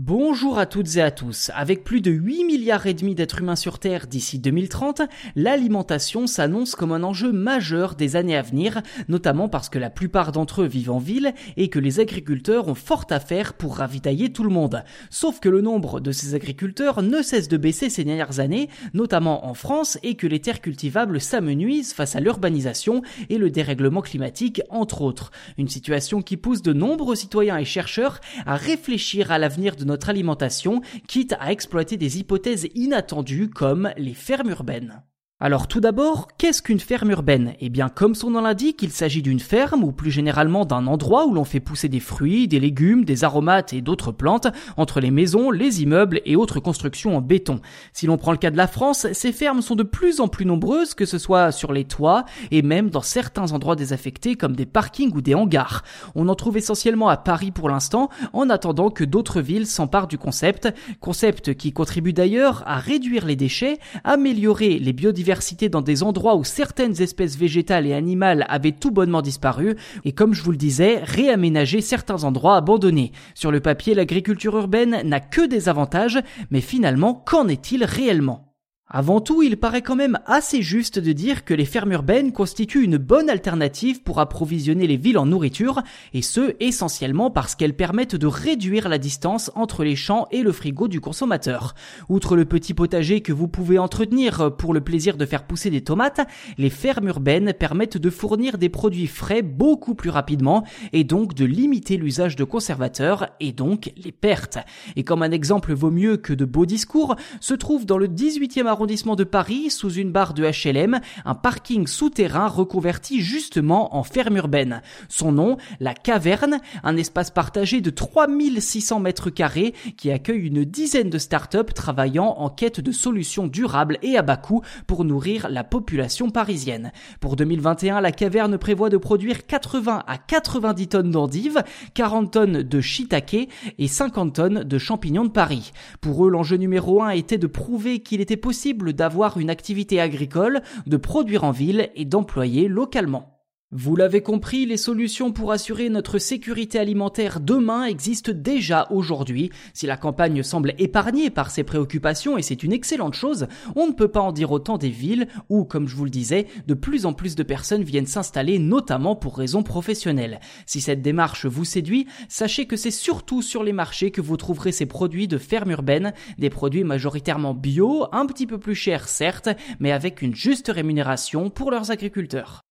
Bonjour à toutes et à tous. Avec plus de 8 milliards et demi d'êtres humains sur Terre d'ici 2030, l'alimentation s'annonce comme un enjeu majeur des années à venir, notamment parce que la plupart d'entre eux vivent en ville et que les agriculteurs ont fort à faire pour ravitailler tout le monde. Sauf que le nombre de ces agriculteurs ne cesse de baisser ces dernières années, notamment en France, et que les terres cultivables s'amenuisent face à l'urbanisation et le dérèglement climatique, entre autres. Une situation qui pousse de nombreux citoyens et chercheurs à réfléchir à l'avenir de notre alimentation, quitte à exploiter des hypothèses inattendues comme les fermes urbaines. Alors tout d'abord, qu'est-ce qu'une ferme urbaine? Eh bien comme son nom l'indique, il s'agit d'une ferme ou plus généralement d'un endroit où l'on fait pousser des fruits, des légumes, des aromates et d'autres plantes entre les maisons, les immeubles et autres constructions en béton. Si l'on prend le cas de la France, ces fermes sont de plus en plus nombreuses, que ce soit sur les toits et même dans certains endroits désaffectés comme des parkings ou des hangars. On en trouve essentiellement à Paris pour l'instant, en attendant que d'autres villes s'emparent du concept, concept qui contribue d'ailleurs à réduire les déchets, améliorer les biodiversités dans des endroits où certaines espèces végétales et animales avaient tout bonnement disparu, et comme je vous le disais, réaménager certains endroits abandonnés. Sur le papier, l'agriculture urbaine n'a que des avantages, mais finalement, qu'en est-il réellement? Avant tout, il paraît quand même assez juste de dire que les fermes urbaines constituent une bonne alternative pour approvisionner les villes en nourriture, et ce essentiellement parce qu'elles permettent de réduire la distance entre les champs et le frigo du consommateur. Outre le petit potager que vous pouvez entretenir pour le plaisir de faire pousser des tomates, les fermes urbaines permettent de fournir des produits frais beaucoup plus rapidement et donc de limiter l'usage de conservateurs et donc les pertes. Et comme un exemple vaut mieux que de beaux discours, se trouve dans le 18e arrondissement de Paris, sous une barre de HLM, un parking souterrain reconverti justement en ferme urbaine. Son nom, la Caverne, un espace partagé de 3600 mètres carrés qui accueille une dizaine de startups travaillant en quête de solutions durables et à bas coût pour nourrir la population parisienne. Pour 2021, la Caverne prévoit de produire 80 à 90 tonnes d'endives, 40 tonnes de shiitake et 50 tonnes de champignons de Paris. Pour eux, l'enjeu numéro un était de prouver qu'il était d'avoir une activité agricole, de produire en ville et d'employer localement. Vous l'avez compris, les solutions pour assurer notre sécurité alimentaire demain existent déjà aujourd'hui. Si la campagne semble épargnée par ces préoccupations, et c'est une excellente chose, on ne peut pas en dire autant des villes où, comme je vous le disais, de plus en plus de personnes viennent s'installer, notamment pour raisons professionnelles. Si cette démarche vous séduit, sachez que c'est surtout sur les marchés que vous trouverez ces produits de ferme urbaine, des produits majoritairement bio, un petit peu plus chers certes, mais avec une juste rémunération pour leurs agriculteurs.